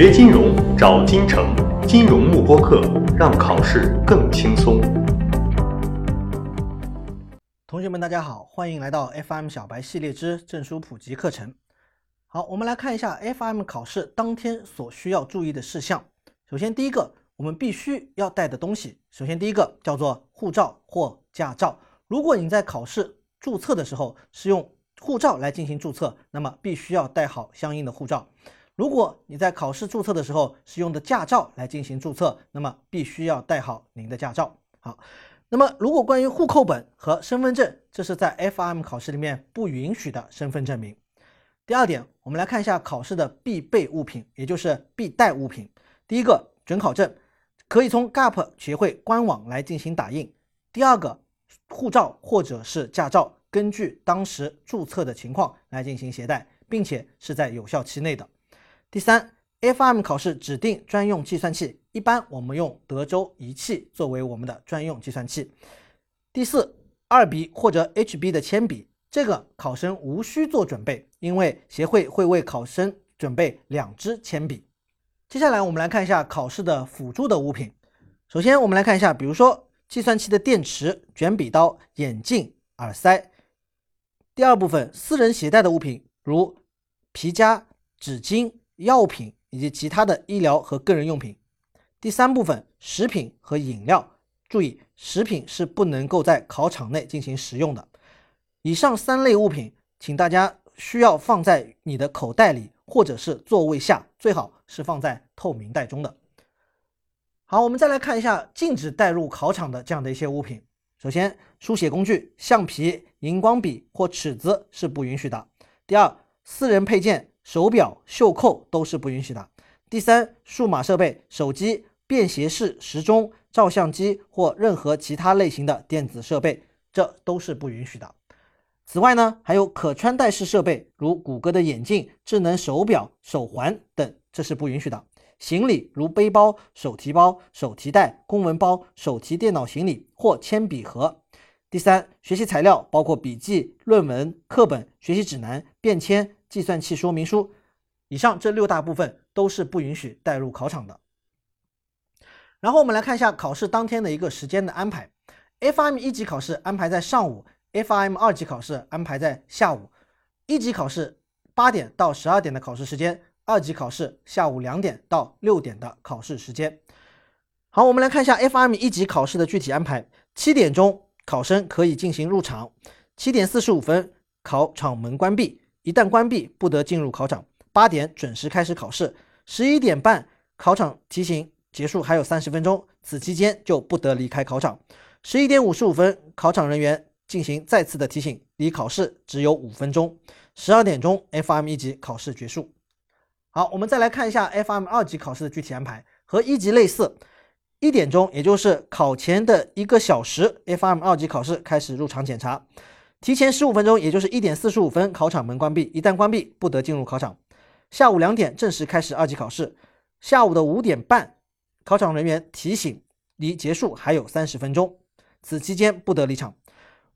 学金融找金城，金融慕播课，让考试更轻松。同学们，大家好，欢迎来到 FM 小白系列之证书普及课程。好，我们来看一下 FM 考试当天所需要注意的事项。首先，第一个，我们必须要带的东西，首先第一个叫做护照或驾照。如果你在考试注册的时候是用护照来进行注册，那么必须要带好相应的护照。如果你在考试注册的时候是用的驾照来进行注册，那么必须要带好您的驾照。好，那么如果关于户口本和身份证，这是在 FRM 考试里面不允许的身份证明。第二点，我们来看一下考试的必备物品，也就是必带物品。第一个准考证，可以从 GAP 协会官网来进行打印。第二个，护照或者是驾照，根据当时注册的情况来进行携带，并且是在有效期内的。第三，FM 考试指定专用计算器，一般我们用德州仪器作为我们的专用计算器。第四，二 B 或者 HB 的铅笔，这个考生无需做准备，因为协会会为考生准备两支铅笔。接下来我们来看一下考试的辅助的物品。首先，我们来看一下，比如说计算器的电池、卷笔刀、眼镜、耳塞。第二部分，私人携带的物品，如皮夹、纸巾、药品以及其他的医疗和个人用品。第三部分，食品和饮料。注意，食品是不能够在考场内进行食用的。以上三类物品，请大家需要放在你的口袋里。或者是座位下，最好是放在透明袋中的。好，我们再来看一下禁止带入考场的这样的一些物品。首先，书写工具、橡皮、荧光笔或尺子是不允许的。第二，私人配件、手表、袖扣都是不允许的。第三，数码设备、手机、便携式时钟、照相机或任何其他类型的电子设备，这都是不允许的。此外呢，还有可穿戴式设备，如谷歌的眼镜、智能手表、手环等，这是不允许的。行李如背包、手提包、手提袋、公文包、手提电脑行李或铅笔盒。第三，学习材料包括笔记、论文、课本、学习指南、便签、计算器说明书。以上这六大部分都是不允许带入考场的。然后我们来看一下考试当天的一个时间的安排。FRM 一级考试安排在上午。FRM 二级考试安排在下午，一级考试八点到十二点的考试时间，二级考试下午两点到六点的考试时间。好，我们来看一下 FRM 一级考试的具体安排。七点钟考生可以进行入场，七点四十五分考场门关闭，一旦关闭不得进入考场。八点准时开始考试，十一点半考场提醒结束还有三十分钟，此期间就不得离开考场。十一点五十五分考场人员。进行再次的提醒，离考试只有五分钟。十二点钟，FM 一级考试结束。好，我们再来看一下 FM 二级考试的具体安排，和一级类似。一点钟，也就是考前的一个小时，F M 二级考试开始入场检查。提前十五分钟，也就是一点四十五分，考场门关闭，一旦关闭不得进入考场。下午两点正式开始二级考试。下午的五点半，考场人员提醒，离结束还有三十分钟，此期间不得离场。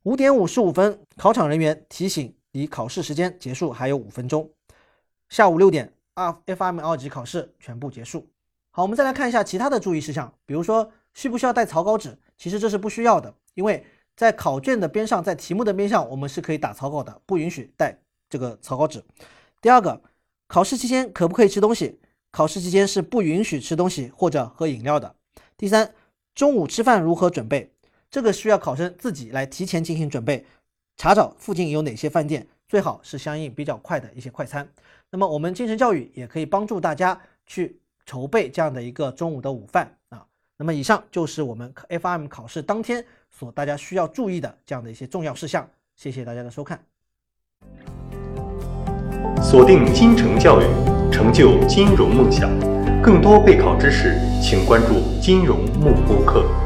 五点五十五分，考场人员提醒离考试时间结束还有五分钟。下午六点，二 F M 二级考试全部结束。好，我们再来看一下其他的注意事项，比如说需不需要带草稿纸？其实这是不需要的，因为在考卷的边上，在题目的边上，我们是可以打草稿的，不允许带这个草稿纸。第二个，考试期间可不可以吃东西？考试期间是不允许吃东西或者喝饮料的。第三，中午吃饭如何准备？这个需要考生自己来提前进行准备，查找附近有哪些饭店，最好是相应比较快的一些快餐。那么我们精神教育也可以帮助大家去筹备这样的一个中午的午饭啊。那么以上就是我们 FM 考试当天所大家需要注意的这样的一些重要事项。谢谢大家的收看。锁定金城教育，成就金融梦想。更多备考知识，请关注金融慕播课。